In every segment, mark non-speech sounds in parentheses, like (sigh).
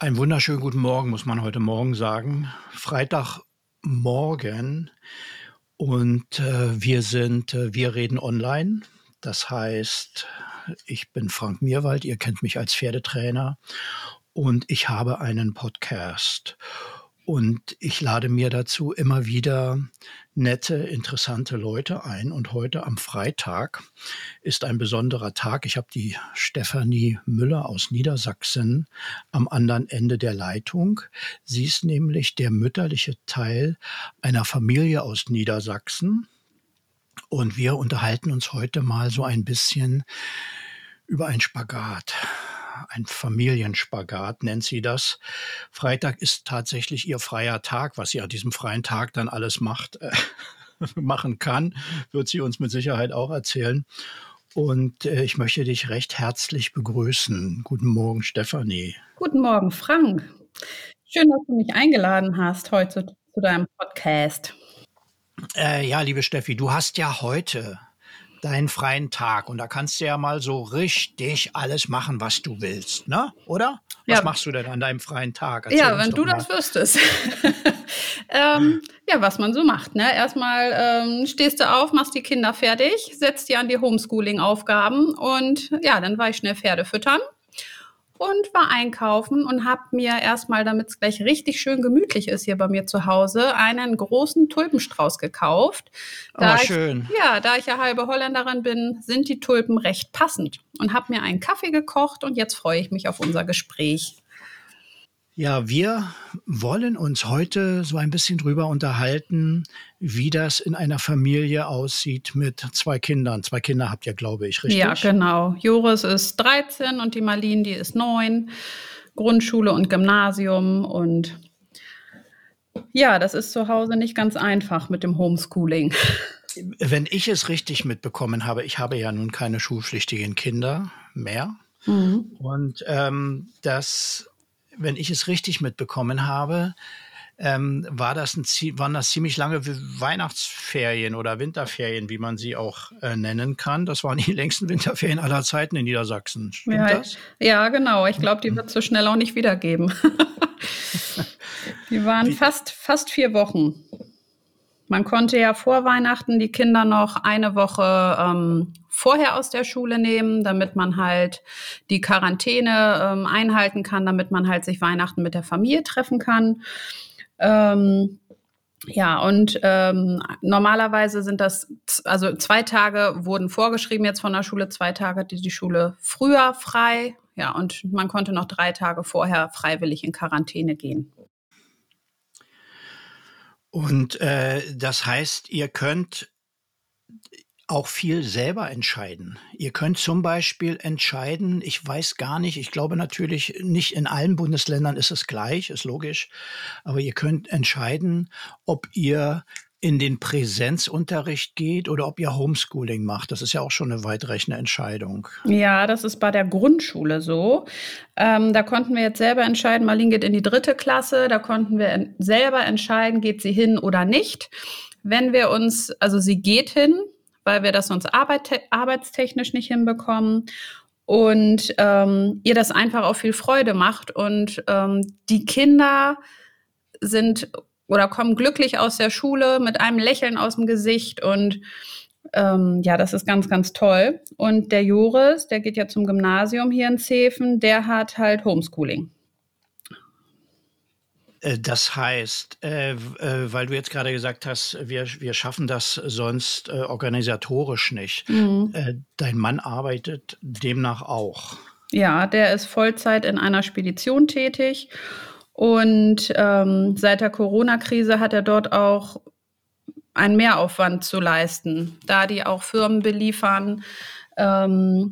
Einen wunderschönen guten Morgen, muss man heute Morgen sagen. Freitagmorgen und äh, wir sind, äh, wir reden online. Das heißt, ich bin Frank Mierwald, ihr kennt mich als Pferdetrainer und ich habe einen Podcast. Und ich lade mir dazu immer wieder nette, interessante Leute ein. Und heute am Freitag ist ein besonderer Tag. Ich habe die Stefanie Müller aus Niedersachsen am anderen Ende der Leitung. Sie ist nämlich der mütterliche Teil einer Familie aus Niedersachsen. Und wir unterhalten uns heute mal so ein bisschen über ein Spagat ein Familienspagat nennt sie das. Freitag ist tatsächlich ihr freier Tag, was sie an diesem freien Tag dann alles macht, äh, (laughs) machen kann, wird sie uns mit Sicherheit auch erzählen. Und äh, ich möchte dich recht herzlich begrüßen. Guten Morgen, Stefanie. Guten Morgen, Frank. Schön, dass du mich eingeladen hast heute zu deinem Podcast. Äh, ja, liebe Steffi, du hast ja heute deinen freien Tag und da kannst du ja mal so richtig alles machen, was du willst, ne? Oder? Was ja. machst du denn an deinem freien Tag? Erzähl ja, wenn du mal. das wüsstest. (laughs) ähm, ja, was man so macht. Ne? Erstmal ähm, stehst du auf, machst die Kinder fertig, setzt die an die Homeschooling-Aufgaben und ja, dann war ich schnell Pferde füttern und war einkaufen und habe mir erstmal, damit es gleich richtig schön gemütlich ist hier bei mir zu Hause, einen großen Tulpenstrauß gekauft. Da oh, schön. Ich, ja, da ich ja halbe Holländerin bin, sind die Tulpen recht passend und habe mir einen Kaffee gekocht und jetzt freue ich mich auf unser Gespräch. Ja, wir wollen uns heute so ein bisschen drüber unterhalten, wie das in einer Familie aussieht mit zwei Kindern. Zwei Kinder habt ihr, glaube ich, richtig? Ja, genau. Joris ist 13 und die Marlene, die ist 9. Grundschule und Gymnasium und ja, das ist zu Hause nicht ganz einfach mit dem Homeschooling. (laughs) Wenn ich es richtig mitbekommen habe, ich habe ja nun keine schulpflichtigen Kinder mehr. Mhm. Und ähm, das wenn ich es richtig mitbekommen habe, ähm, war das ein, waren das ziemlich lange Weihnachtsferien oder Winterferien, wie man sie auch äh, nennen kann. Das waren die (laughs) längsten Winterferien aller Zeiten in Niedersachsen. Stimmt ja, das? Ja, genau. Ich glaube, die wird es so schnell auch nicht wiedergeben. (laughs) die waren fast, fast vier Wochen. Man konnte ja vor Weihnachten die Kinder noch eine Woche ähm, vorher aus der Schule nehmen, damit man halt die Quarantäne ähm, einhalten kann, damit man halt sich Weihnachten mit der Familie treffen kann. Ähm, ja, und ähm, normalerweise sind das, also zwei Tage wurden vorgeschrieben jetzt von der Schule, zwei Tage hatte die Schule früher frei. Ja, und man konnte noch drei Tage vorher freiwillig in Quarantäne gehen. Und äh, das heißt, ihr könnt auch viel selber entscheiden. Ihr könnt zum Beispiel entscheiden, ich weiß gar nicht, ich glaube natürlich nicht in allen Bundesländern ist es gleich, ist logisch, aber ihr könnt entscheiden, ob ihr in den Präsenzunterricht geht oder ob ihr Homeschooling macht. Das ist ja auch schon eine weitreichende Entscheidung. Ja, das ist bei der Grundschule so. Ähm, da konnten wir jetzt selber entscheiden, Marlene geht in die dritte Klasse, da konnten wir selber entscheiden, geht sie hin oder nicht. Wenn wir uns, also sie geht hin, weil wir das sonst arbeit arbeitstechnisch nicht hinbekommen und ähm, ihr das einfach auch viel Freude macht. Und ähm, die Kinder sind oder kommen glücklich aus der Schule mit einem Lächeln aus dem Gesicht und ähm, ja, das ist ganz, ganz toll. Und der Joris, der geht ja zum Gymnasium hier in Zefen, der hat halt Homeschooling. Äh, das heißt, äh, äh, weil du jetzt gerade gesagt hast, wir, wir schaffen das sonst organisatorisch nicht. Mhm. Dein Mann arbeitet demnach auch. Ja, der ist Vollzeit in einer Spedition tätig. Und ähm, seit der Corona-Krise hat er dort auch einen Mehraufwand zu leisten, da die auch Firmen beliefern ähm,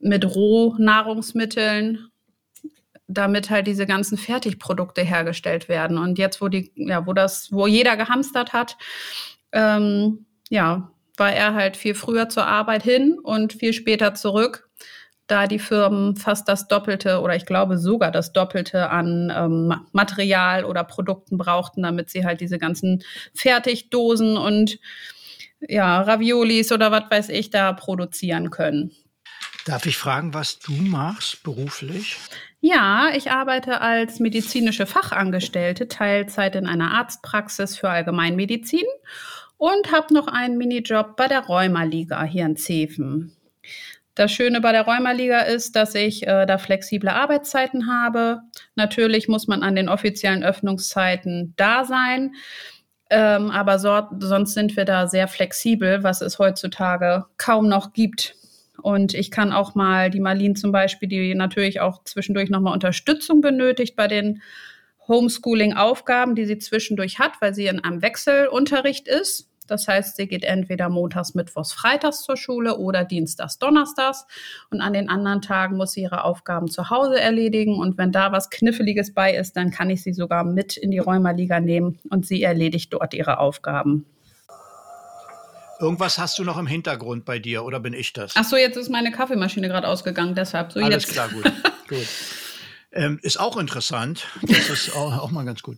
mit Rohnahrungsmitteln damit halt diese ganzen Fertigprodukte hergestellt werden. Und jetzt, wo die, ja, wo das, wo jeder gehamstert hat, ähm, ja, war er halt viel früher zur Arbeit hin und viel später zurück, da die Firmen fast das Doppelte oder ich glaube sogar das Doppelte an ähm, Material oder Produkten brauchten, damit sie halt diese ganzen Fertigdosen und ja, Raviolis oder was weiß ich da produzieren können. Darf ich fragen, was du machst beruflich? Ja, ich arbeite als medizinische Fachangestellte Teilzeit in einer Arztpraxis für Allgemeinmedizin und habe noch einen Minijob bei der Rheumaliga hier in Zeven. Das Schöne bei der Rheumaliga ist, dass ich äh, da flexible Arbeitszeiten habe. Natürlich muss man an den offiziellen Öffnungszeiten da sein. Ähm, aber so, sonst sind wir da sehr flexibel, was es heutzutage kaum noch gibt. Und ich kann auch mal die Marlene zum Beispiel, die natürlich auch zwischendurch nochmal Unterstützung benötigt bei den Homeschooling-Aufgaben, die sie zwischendurch hat, weil sie in einem Wechselunterricht ist. Das heißt, sie geht entweder montags, mittwochs, freitags zur Schule oder dienstags, donnerstags. Und an den anderen Tagen muss sie ihre Aufgaben zu Hause erledigen. Und wenn da was Kniffeliges bei ist, dann kann ich sie sogar mit in die Räumerliga nehmen und sie erledigt dort ihre Aufgaben. Irgendwas hast du noch im Hintergrund bei dir oder bin ich das? Ach so, jetzt ist meine Kaffeemaschine gerade ausgegangen, deshalb. So Alles jetzt. klar, gut. (laughs) gut. Ähm, ist auch interessant. (laughs) Das ist auch, auch mal ganz gut.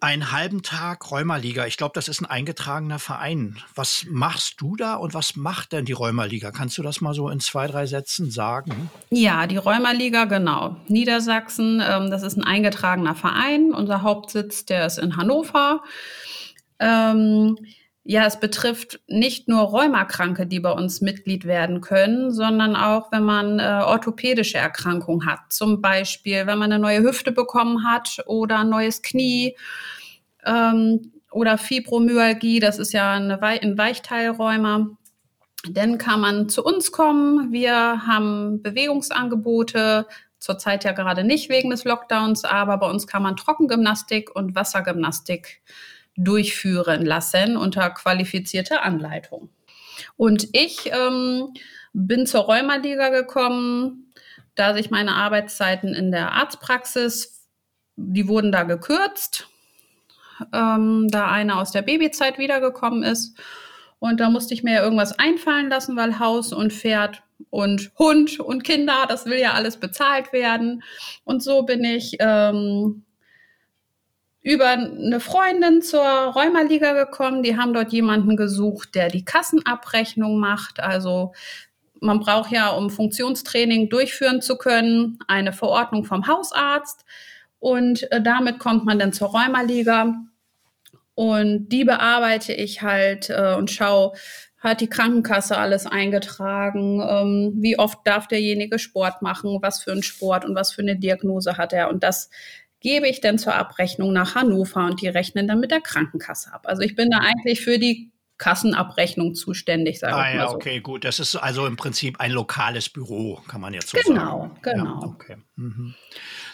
Einen halben Tag Rheumaliga. Ich glaube, das ist ein eingetragener Verein. Was machst du da und was macht denn die Rheumaliga? Kannst du das mal so in zwei, drei Sätzen sagen? Ja, die Rheumaliga, genau. Niedersachsen, ähm, das ist ein eingetragener Verein. Unser Hauptsitz, der ist in Hannover. Ähm, ja, es betrifft nicht nur Rheumakranke, die bei uns Mitglied werden können, sondern auch, wenn man äh, orthopädische Erkrankungen hat. Zum Beispiel, wenn man eine neue Hüfte bekommen hat oder ein neues Knie ähm, oder Fibromyalgie, das ist ja eine We ein Weichteilrheuma. Dann kann man zu uns kommen. Wir haben Bewegungsangebote, zurzeit ja gerade nicht wegen des Lockdowns, aber bei uns kann man Trockengymnastik und Wassergymnastik durchführen lassen unter qualifizierter Anleitung. Und ich ähm, bin zur Rheumaliga gekommen, da sich meine Arbeitszeiten in der Arztpraxis, die wurden da gekürzt, ähm, da eine aus der Babyzeit wiedergekommen ist. Und da musste ich mir ja irgendwas einfallen lassen, weil Haus und Pferd und Hund und Kinder, das will ja alles bezahlt werden. Und so bin ich ähm, über eine Freundin zur Rheumaliga gekommen. Die haben dort jemanden gesucht, der die Kassenabrechnung macht. Also man braucht ja, um Funktionstraining durchführen zu können, eine Verordnung vom Hausarzt. Und äh, damit kommt man dann zur Rheumaliga. Und die bearbeite ich halt äh, und schaue, hat die Krankenkasse alles eingetragen, ähm, wie oft darf derjenige Sport machen, was für einen Sport und was für eine Diagnose hat er. Und das gebe ich denn zur Abrechnung nach Hannover und die rechnen dann mit der Krankenkasse ab. Also ich bin da eigentlich für die Kassenabrechnung zuständig, sage ah, ich mal ja, so. okay, gut. Das ist also im Prinzip ein lokales Büro, kann man jetzt so genau, sagen. Genau, genau. Ja, okay. Mhm.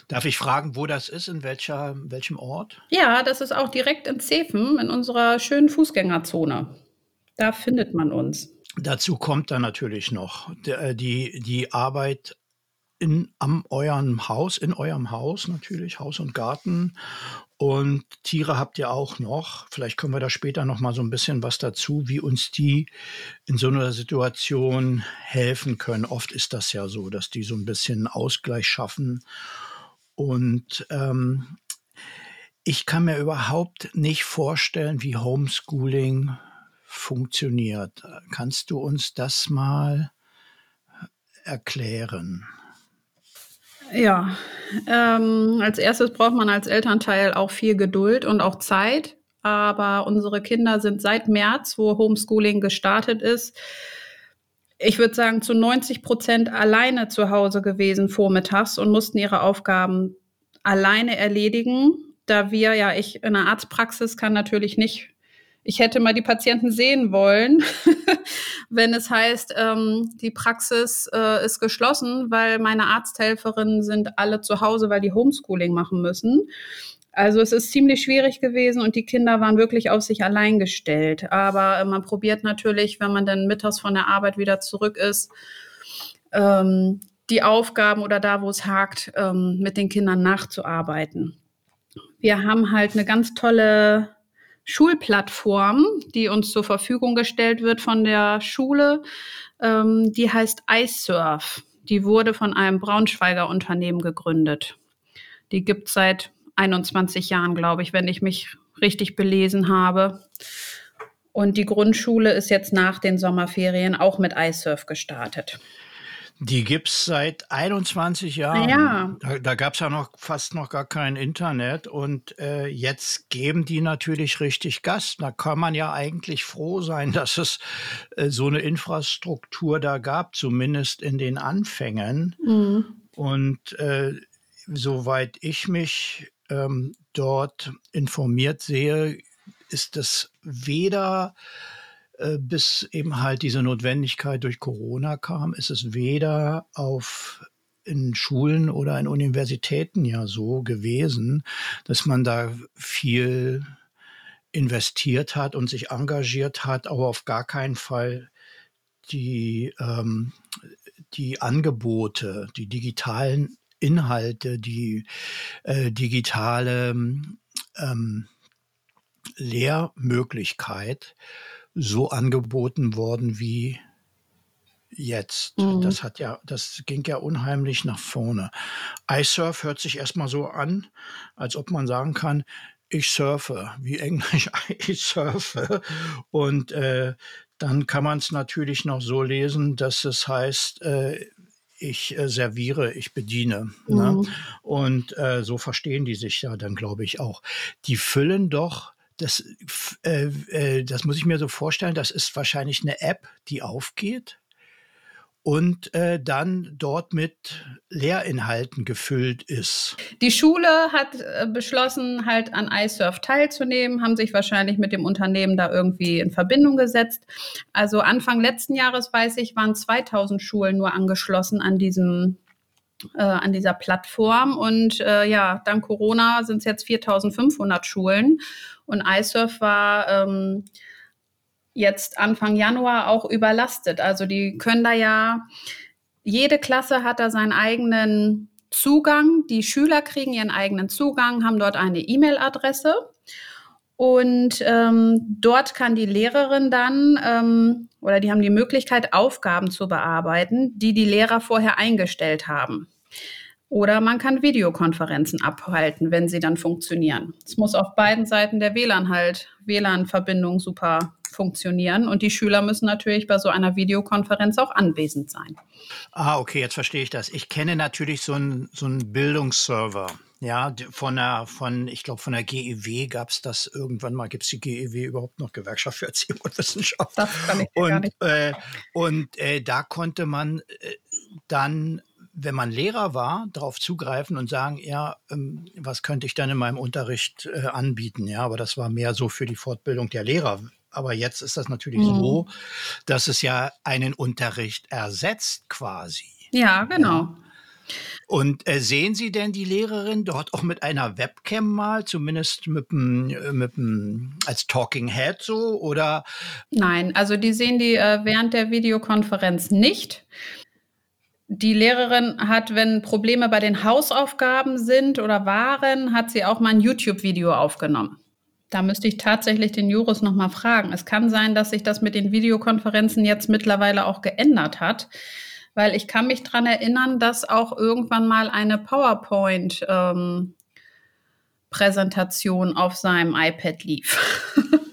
Darf ich fragen, wo das ist, in welcher, welchem Ort? Ja, das ist auch direkt in Zeven, in unserer schönen Fußgängerzone. Da findet man uns. Dazu kommt dann natürlich noch äh, die, die Arbeit in am eurem Haus, in eurem Haus natürlich, Haus und Garten. Und Tiere habt ihr auch noch. Vielleicht können wir da später noch mal so ein bisschen was dazu, wie uns die in so einer Situation helfen können. Oft ist das ja so, dass die so ein bisschen Ausgleich schaffen. Und ähm, ich kann mir überhaupt nicht vorstellen, wie Homeschooling funktioniert. Kannst du uns das mal erklären? Ja, ähm, als erstes braucht man als Elternteil auch viel Geduld und auch Zeit. Aber unsere Kinder sind seit März, wo Homeschooling gestartet ist, ich würde sagen, zu 90 Prozent alleine zu Hause gewesen vormittags und mussten ihre Aufgaben alleine erledigen. Da wir ja, ich in der Arztpraxis kann natürlich nicht ich hätte mal die Patienten sehen wollen, (laughs) wenn es heißt, ähm, die Praxis äh, ist geschlossen, weil meine Arzthelferinnen sind alle zu Hause, weil die Homeschooling machen müssen. Also es ist ziemlich schwierig gewesen und die Kinder waren wirklich auf sich allein gestellt. Aber äh, man probiert natürlich, wenn man dann mittags von der Arbeit wieder zurück ist, ähm, die Aufgaben oder da, wo es hakt, ähm, mit den Kindern nachzuarbeiten. Wir haben halt eine ganz tolle Schulplattform, die uns zur Verfügung gestellt wird von der Schule. Ähm, die heißt iSurf. Die wurde von einem Braunschweiger Unternehmen gegründet. Die gibt seit 21 Jahren, glaube ich, wenn ich mich richtig belesen habe. Und die Grundschule ist jetzt nach den Sommerferien auch mit iSurf gestartet. Die gibt es seit 21 Jahren. Ja. Da, da gab es ja noch fast noch gar kein Internet und äh, jetzt geben die natürlich richtig Gas. Da kann man ja eigentlich froh sein, (laughs) dass es äh, so eine Infrastruktur da gab, zumindest in den Anfängen. Mhm. Und äh, soweit ich mich ähm, dort informiert sehe, ist es weder bis eben halt diese Notwendigkeit durch Corona kam, ist es weder auf in Schulen oder in Universitäten ja so gewesen, dass man da viel investiert hat und sich engagiert hat, aber auf gar keinen Fall die, ähm, die Angebote, die digitalen Inhalte, die äh, digitale ähm, Lehrmöglichkeit so angeboten worden wie jetzt. Mhm. Das hat ja, das ging ja unheimlich nach vorne. iSurf hört sich erstmal so an, als ob man sagen kann, ich surfe, wie Englisch (laughs) ich surfe. Und äh, dann kann man es natürlich noch so lesen, dass es heißt, äh, ich äh, serviere, ich bediene. Ne? Mhm. Ne? Und äh, so verstehen die sich ja dann, glaube ich, auch. Die füllen doch das, äh, äh, das muss ich mir so vorstellen, das ist wahrscheinlich eine App, die aufgeht und äh, dann dort mit Lehrinhalten gefüllt ist. Die Schule hat äh, beschlossen, halt an iSurf teilzunehmen, haben sich wahrscheinlich mit dem Unternehmen da irgendwie in Verbindung gesetzt. Also Anfang letzten Jahres, weiß ich, waren 2000 Schulen nur angeschlossen an diesem äh, an dieser Plattform. Und äh, ja, dank Corona sind es jetzt 4500 Schulen. Und iSurf war ähm, jetzt Anfang Januar auch überlastet. Also die können da ja, jede Klasse hat da seinen eigenen Zugang. Die Schüler kriegen ihren eigenen Zugang, haben dort eine E-Mail-Adresse. Und ähm, dort kann die Lehrerin dann ähm, oder die haben die Möglichkeit, Aufgaben zu bearbeiten, die die Lehrer vorher eingestellt haben. Oder man kann Videokonferenzen abhalten, wenn sie dann funktionieren. Es muss auf beiden Seiten der WLAN halt, WLAN-Verbindung super funktionieren. Und die Schüler müssen natürlich bei so einer Videokonferenz auch anwesend sein. Ah, okay, jetzt verstehe ich das. Ich kenne natürlich so einen so einen Bildungsserver. Ja, von der, von, ich glaube, von der GEW gab es das irgendwann mal. Gibt es die GEW überhaupt noch Gewerkschaft für Erziehung und Wissenschaft? Das kann ich und, gar nicht. Äh, und äh, da konnte man äh, dann wenn man Lehrer war, darauf zugreifen und sagen, ja, ähm, was könnte ich dann in meinem Unterricht äh, anbieten? Ja, aber das war mehr so für die Fortbildung der Lehrer. Aber jetzt ist das natürlich mhm. so, dass es ja einen Unterricht ersetzt quasi. Ja, genau. Und äh, sehen Sie denn die Lehrerin dort auch mit einer Webcam mal, zumindest mit dem, äh, als Talking Head so oder? Nein, also die sehen die äh, während der Videokonferenz nicht. Die Lehrerin hat, wenn Probleme bei den Hausaufgaben sind oder waren, hat sie auch mal ein YouTube-Video aufgenommen. Da müsste ich tatsächlich den Jurist nochmal fragen. Es kann sein, dass sich das mit den Videokonferenzen jetzt mittlerweile auch geändert hat, weil ich kann mich daran erinnern, dass auch irgendwann mal eine PowerPoint-Präsentation ähm, auf seinem iPad lief. (laughs)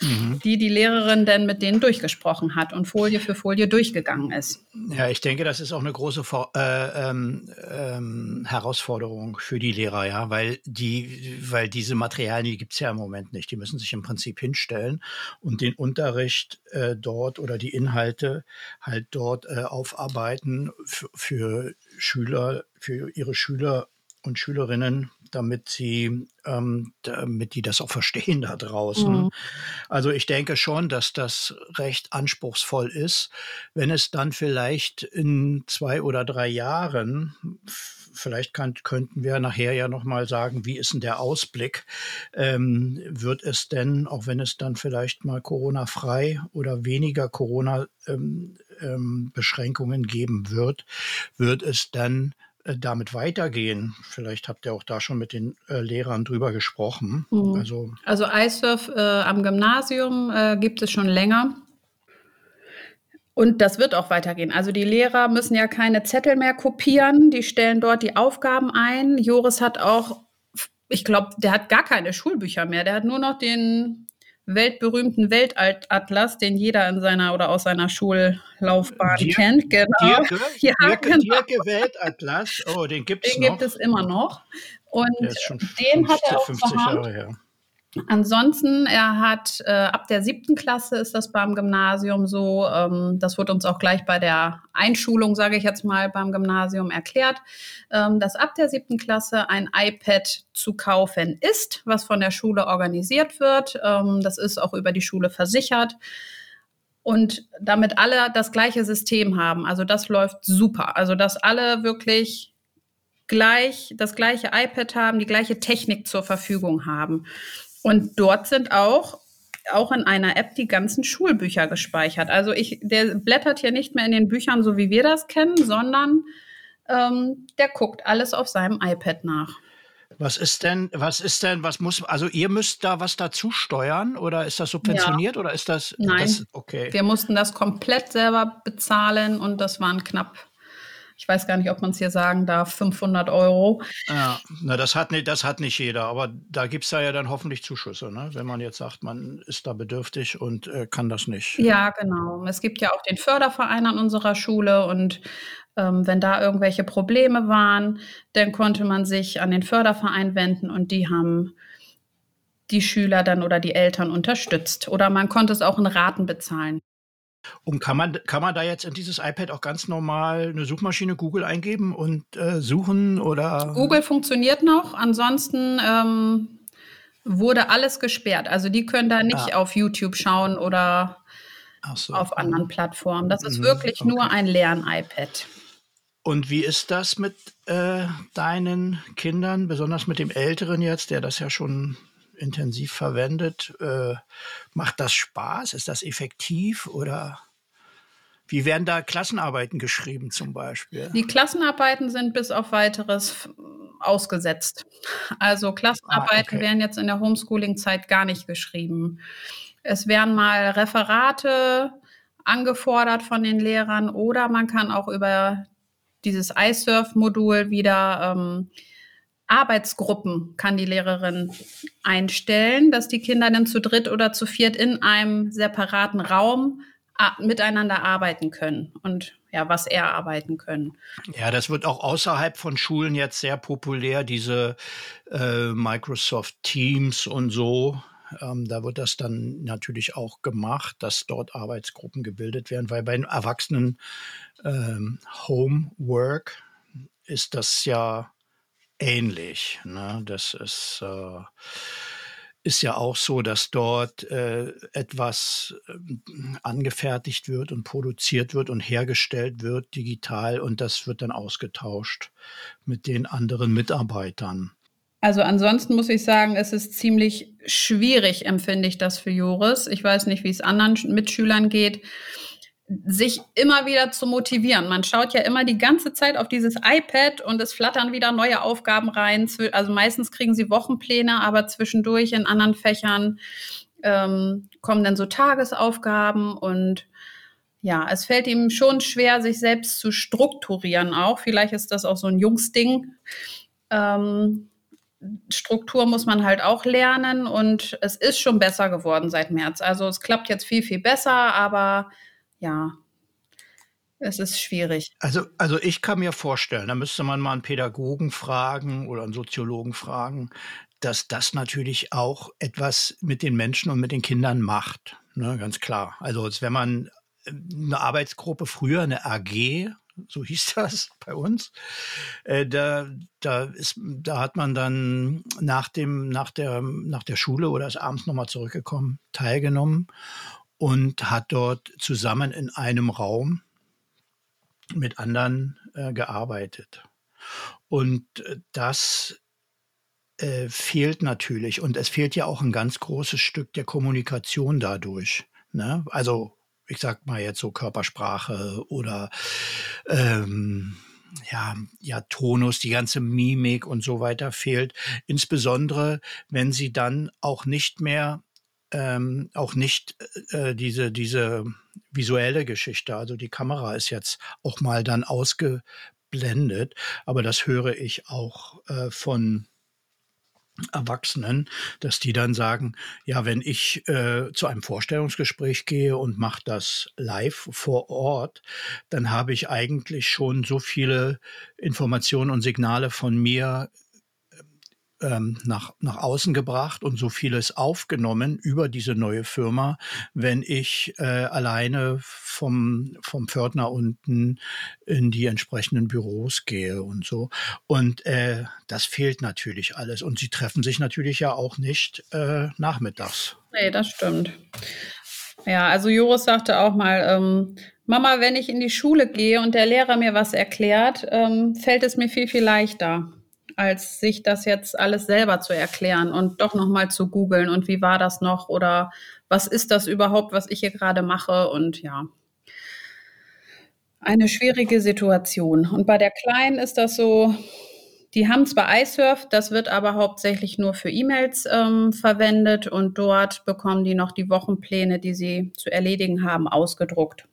mhm. die die Lehrerin dann mit denen durchgesprochen hat und Folie für Folie durchgegangen ist. Ja, ich denke, das ist auch eine große äh, ähm, ähm, Herausforderung für die Lehrer, ja, weil die, weil diese Materialien, die gibt es ja im Moment nicht. Die müssen sich im Prinzip hinstellen und den Unterricht äh, dort oder die Inhalte halt dort äh, aufarbeiten für Schüler, für ihre Schüler und Schülerinnen damit sie, ähm, damit die das auch verstehen da draußen. Mhm. Also ich denke schon, dass das recht anspruchsvoll ist, wenn es dann vielleicht in zwei oder drei Jahren vielleicht kann, könnten wir nachher ja nochmal sagen, wie ist denn der Ausblick? Ähm, wird es denn, auch wenn es dann vielleicht mal Corona-frei oder weniger Corona-Beschränkungen ähm, ähm, geben wird, wird es dann damit weitergehen? Vielleicht habt ihr auch da schon mit den äh, Lehrern drüber gesprochen. Mhm. Also, also iSurf äh, am Gymnasium äh, gibt es schon länger. Und das wird auch weitergehen. Also die Lehrer müssen ja keine Zettel mehr kopieren, die stellen dort die Aufgaben ein. Joris hat auch, ich glaube, der hat gar keine Schulbücher mehr, der hat nur noch den weltberühmten Weltatlas, den jeder in seiner oder aus seiner Schullaufbahn Dirk, kennt. Genau. Dirke, (laughs) ja, Dirke, genau. Dirke Weltatlas, oh, den gibt es noch. Den gibt es immer noch. Und den 50, hat er auch 50 Jahre her. Ansonsten, er hat äh, ab der siebten Klasse ist das beim Gymnasium so, ähm, das wird uns auch gleich bei der Einschulung, sage ich jetzt mal, beim Gymnasium erklärt, ähm, dass ab der siebten Klasse ein iPad zu kaufen ist, was von der Schule organisiert wird. Ähm, das ist auch über die Schule versichert. Und damit alle das gleiche System haben. Also das läuft super. Also dass alle wirklich gleich das gleiche iPad haben, die gleiche Technik zur Verfügung haben. Und dort sind auch auch in einer App die ganzen Schulbücher gespeichert. Also ich, der blättert hier nicht mehr in den Büchern, so wie wir das kennen, sondern ähm, der guckt alles auf seinem iPad nach. Was ist denn, was ist denn, was muss, also ihr müsst da was dazu steuern oder ist das subventioniert ja. oder ist das? Nein, das, okay. Wir mussten das komplett selber bezahlen und das waren knapp ich weiß gar nicht, ob man es hier sagen darf, 500 Euro. Ja, na, das hat, nicht, das hat nicht jeder, aber da gibt es ja dann hoffentlich Zuschüsse, ne? wenn man jetzt sagt, man ist da bedürftig und äh, kann das nicht. Ja, genau. Es gibt ja auch den Förderverein an unserer Schule und ähm, wenn da irgendwelche Probleme waren, dann konnte man sich an den Förderverein wenden und die haben die Schüler dann oder die Eltern unterstützt. Oder man konnte es auch in Raten bezahlen. Und kann man, kann man da jetzt in dieses iPad auch ganz normal eine Suchmaschine Google eingeben und äh, suchen oder? Google funktioniert noch, ansonsten ähm, wurde alles gesperrt. Also die können da nicht ah. auf YouTube schauen oder so. auf anderen Plattformen. Das ist mhm. wirklich okay. nur ein Lern-iPad. Und wie ist das mit äh, deinen Kindern, besonders mit dem Älteren jetzt, der das ja schon intensiv verwendet. Äh, macht das Spaß? Ist das effektiv oder wie werden da Klassenarbeiten geschrieben zum Beispiel? Die Klassenarbeiten sind bis auf weiteres ausgesetzt. Also Klassenarbeiten ah, okay. werden jetzt in der Homeschooling-Zeit gar nicht geschrieben. Es werden mal Referate angefordert von den Lehrern oder man kann auch über dieses iSurf-Modul wieder ähm, Arbeitsgruppen kann die Lehrerin einstellen, dass die Kinder dann zu dritt oder zu viert in einem separaten Raum miteinander arbeiten können und ja, was erarbeiten können. Ja, das wird auch außerhalb von Schulen jetzt sehr populär, diese äh, Microsoft Teams und so. Ähm, da wird das dann natürlich auch gemacht, dass dort Arbeitsgruppen gebildet werden, weil bei Erwachsenen ähm, Homework ist das ja ähnlich. Ne? Das ist, äh, ist ja auch so, dass dort äh, etwas äh, angefertigt wird und produziert wird und hergestellt wird digital und das wird dann ausgetauscht mit den anderen Mitarbeitern. Also ansonsten muss ich sagen, es ist ziemlich schwierig, empfinde ich das für Joris. Ich weiß nicht, wie es anderen Mitschülern geht sich immer wieder zu motivieren. Man schaut ja immer die ganze Zeit auf dieses iPad und es flattern wieder neue Aufgaben rein. Also meistens kriegen sie Wochenpläne, aber zwischendurch in anderen Fächern ähm, kommen dann so Tagesaufgaben und ja, es fällt ihm schon schwer, sich selbst zu strukturieren auch. Vielleicht ist das auch so ein Jungsding. Ähm, Struktur muss man halt auch lernen und es ist schon besser geworden seit März. Also es klappt jetzt viel, viel besser, aber ja, es ist schwierig. Also, also ich kann mir vorstellen, da müsste man mal einen Pädagogen fragen oder einen Soziologen fragen, dass das natürlich auch etwas mit den Menschen und mit den Kindern macht. Ne, ganz klar. Also wenn man äh, eine Arbeitsgruppe früher, eine AG, so (laughs) hieß das bei uns, äh, da, da, ist, da hat man dann nach, dem, nach, der, nach der Schule oder ist abends nochmal zurückgekommen, teilgenommen und hat dort zusammen in einem Raum mit anderen äh, gearbeitet. Und äh, das äh, fehlt natürlich. Und es fehlt ja auch ein ganz großes Stück der Kommunikation dadurch. Ne? Also ich sag mal jetzt so Körpersprache oder ähm, ja, ja, Tonus, die ganze Mimik und so weiter fehlt. Insbesondere, wenn sie dann auch nicht mehr ähm, auch nicht äh, diese, diese visuelle Geschichte. Also die Kamera ist jetzt auch mal dann ausgeblendet, aber das höre ich auch äh, von Erwachsenen, dass die dann sagen, ja, wenn ich äh, zu einem Vorstellungsgespräch gehe und mache das live vor Ort, dann habe ich eigentlich schon so viele Informationen und Signale von mir ähm, nach, nach außen gebracht und so vieles aufgenommen über diese neue Firma, wenn ich äh, alleine vom, vom Pförtner unten in die entsprechenden Büros gehe und so. Und äh, das fehlt natürlich alles. Und sie treffen sich natürlich ja auch nicht äh, nachmittags. Nee, das stimmt. Ja, also Joris sagte auch mal, ähm, Mama, wenn ich in die Schule gehe und der Lehrer mir was erklärt, ähm, fällt es mir viel, viel leichter als sich das jetzt alles selber zu erklären und doch nochmal zu googeln und wie war das noch oder was ist das überhaupt, was ich hier gerade mache und ja. Eine schwierige Situation. Und bei der Kleinen ist das so, die haben zwar iSurf, das wird aber hauptsächlich nur für E-Mails ähm, verwendet und dort bekommen die noch die Wochenpläne, die sie zu erledigen haben, ausgedruckt.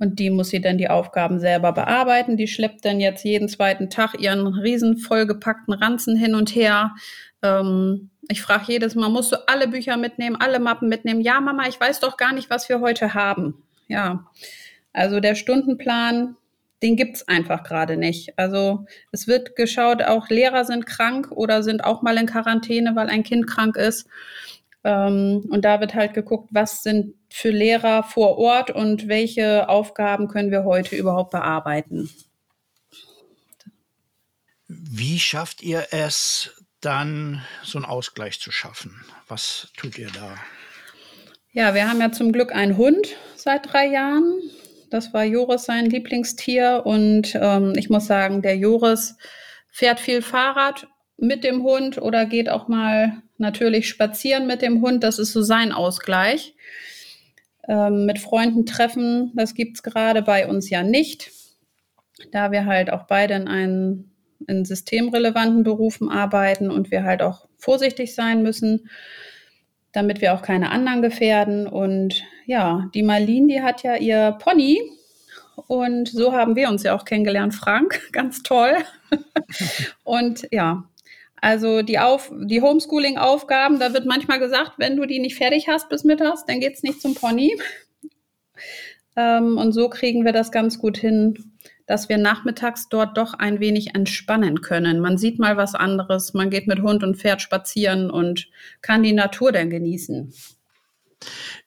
Und die muss sie dann die Aufgaben selber bearbeiten. Die schleppt dann jetzt jeden zweiten Tag ihren riesen vollgepackten Ranzen hin und her. Ähm, ich frage jedes Mal, musst du alle Bücher mitnehmen, alle Mappen mitnehmen? Ja, Mama, ich weiß doch gar nicht, was wir heute haben. Ja, also der Stundenplan, den gibt's einfach gerade nicht. Also es wird geschaut, auch Lehrer sind krank oder sind auch mal in Quarantäne, weil ein Kind krank ist. Ähm, und da wird halt geguckt, was sind für Lehrer vor Ort und welche Aufgaben können wir heute überhaupt bearbeiten. Wie schafft ihr es dann, so einen Ausgleich zu schaffen? Was tut ihr da? Ja, wir haben ja zum Glück einen Hund seit drei Jahren. Das war Joris sein Lieblingstier. Und ähm, ich muss sagen, der Joris fährt viel Fahrrad mit dem Hund oder geht auch mal natürlich spazieren mit dem Hund. Das ist so sein Ausgleich. Ähm, mit Freunden treffen, das gibt es gerade bei uns ja nicht, da wir halt auch beide in, einen, in systemrelevanten Berufen arbeiten und wir halt auch vorsichtig sein müssen, damit wir auch keine anderen gefährden. Und ja, die Marlene, die hat ja ihr Pony. Und so haben wir uns ja auch kennengelernt, Frank. (laughs) Ganz toll. (laughs) und ja, also die, Auf die Homeschooling-Aufgaben, da wird manchmal gesagt, wenn du die nicht fertig hast bis mittags, dann geht's nicht zum Pony. Ähm, und so kriegen wir das ganz gut hin, dass wir nachmittags dort doch ein wenig entspannen können. Man sieht mal was anderes, man geht mit Hund und Pferd spazieren und kann die Natur dann genießen.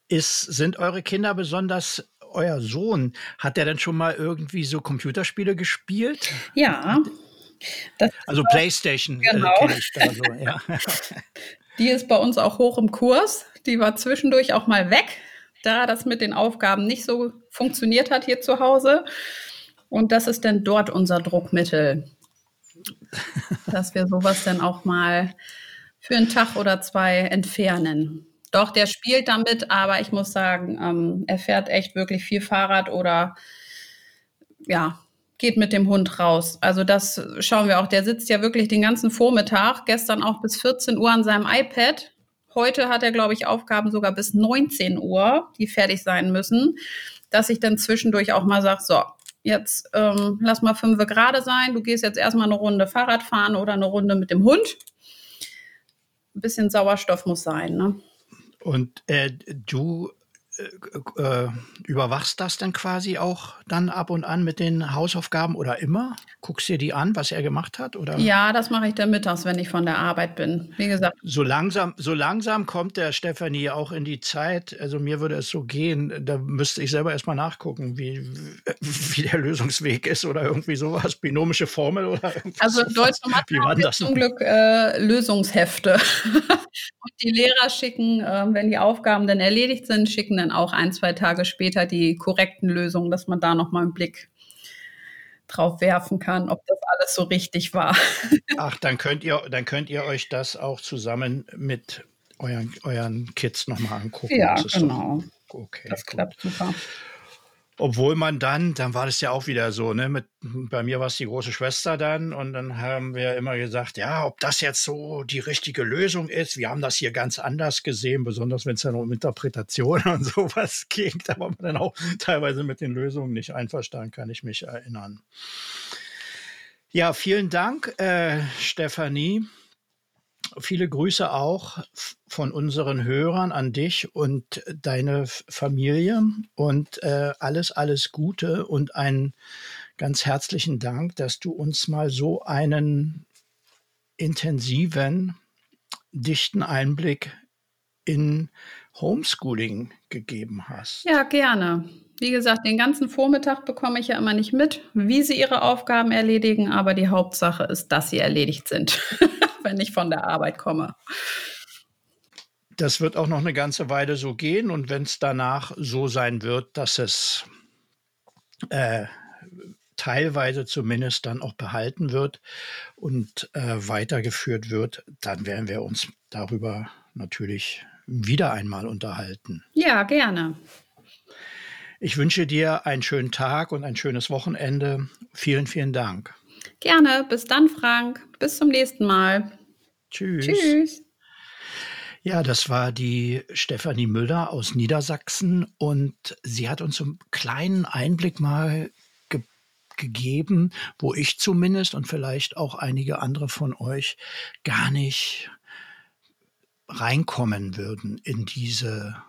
Ist, sind eure Kinder besonders euer Sohn, hat der denn schon mal irgendwie so Computerspiele gespielt? Ja, das also PlayStation äh, genau. kenne ich da so, ja. (laughs) Die ist bei uns auch hoch im Kurs. Die war zwischendurch auch mal weg, da das mit den Aufgaben nicht so funktioniert hat hier zu Hause. Und das ist dann dort unser Druckmittel, (laughs) dass wir sowas dann auch mal für einen Tag oder zwei entfernen. Doch, der spielt damit, aber ich muss sagen, ähm, er fährt echt wirklich viel Fahrrad oder ja, geht mit dem Hund raus. Also das schauen wir auch. Der sitzt ja wirklich den ganzen Vormittag, gestern auch bis 14 Uhr an seinem iPad. Heute hat er, glaube ich, Aufgaben sogar bis 19 Uhr, die fertig sein müssen, dass ich dann zwischendurch auch mal sage, so, jetzt ähm, lass mal fünf gerade sein. Du gehst jetzt erstmal eine Runde Fahrrad fahren oder eine Runde mit dem Hund. Ein bisschen Sauerstoff muss sein. Ne? Und äh, du äh, äh, überwachst das dann quasi auch dann ab und an mit den Hausaufgaben oder immer? Guckst dir die an, was er gemacht hat? Oder? Ja, das mache ich dann mittags, wenn ich von der Arbeit bin. Wie gesagt. So langsam, so langsam kommt der Stefanie auch in die Zeit. Also mir würde es so gehen, da müsste ich selber erstmal nachgucken, wie, wie der Lösungsweg ist oder irgendwie sowas. Binomische Formel oder irgendwas. Also in Deutsch haben wir zum Glück äh, Lösungshefte. (laughs) und die Lehrer schicken, äh, wenn die Aufgaben dann erledigt sind, schicken dann auch ein, zwei Tage später die korrekten Lösungen, dass man da nochmal einen Blick drauf werfen kann, ob das alles so richtig war. (laughs) Ach, dann könnt ihr, dann könnt ihr euch das auch zusammen mit euren, euren Kids nochmal angucken. Ja, genau. Doch, okay, das klappt super. Obwohl man dann, dann war das ja auch wieder so, ne? Mit, bei mir war es die große Schwester dann und dann haben wir immer gesagt, ja, ob das jetzt so die richtige Lösung ist. Wir haben das hier ganz anders gesehen, besonders wenn es dann um Interpretation (laughs) und sowas ging. Da war man dann auch teilweise mit den Lösungen nicht einverstanden, kann ich mich erinnern. Ja, vielen Dank, äh, Stefanie. Viele Grüße auch von unseren Hörern an dich und deine Familie und äh, alles, alles Gute und einen ganz herzlichen Dank, dass du uns mal so einen intensiven, dichten Einblick in Homeschooling gegeben hast. Ja, gerne. Wie gesagt, den ganzen Vormittag bekomme ich ja immer nicht mit, wie sie ihre Aufgaben erledigen, aber die Hauptsache ist, dass sie erledigt sind, (laughs) wenn ich von der Arbeit komme. Das wird auch noch eine ganze Weile so gehen und wenn es danach so sein wird, dass es äh, teilweise zumindest dann auch behalten wird und äh, weitergeführt wird, dann werden wir uns darüber natürlich wieder einmal unterhalten. Ja, gerne. Ich wünsche dir einen schönen Tag und ein schönes Wochenende. Vielen, vielen Dank. Gerne. Bis dann, Frank. Bis zum nächsten Mal. Tschüss. Tschüss. Ja, das war die Stefanie Müller aus Niedersachsen und sie hat uns einen kleinen Einblick mal ge gegeben, wo ich zumindest und vielleicht auch einige andere von euch gar nicht reinkommen würden in diese,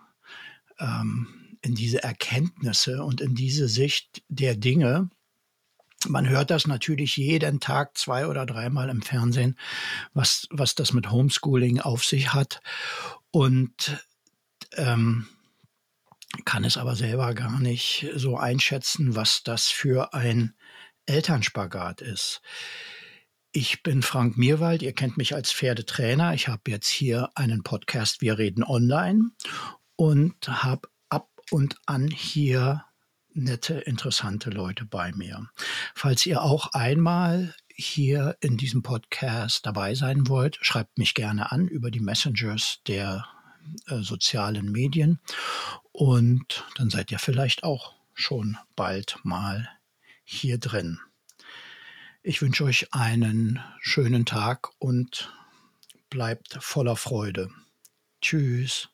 ähm, in diese Erkenntnisse und in diese Sicht der Dinge. Man hört das natürlich jeden Tag zwei oder dreimal im Fernsehen, was, was das mit Homeschooling auf sich hat. Und ähm, kann es aber selber gar nicht so einschätzen, was das für ein Elternspagat ist. Ich bin Frank Mierwald, ihr kennt mich als Pferdetrainer. Ich habe jetzt hier einen Podcast Wir reden online und habe ab und an hier nette, interessante Leute bei mir. Falls ihr auch einmal hier in diesem Podcast dabei sein wollt, schreibt mich gerne an über die Messengers der äh, sozialen Medien und dann seid ihr vielleicht auch schon bald mal hier drin. Ich wünsche euch einen schönen Tag und bleibt voller Freude. Tschüss.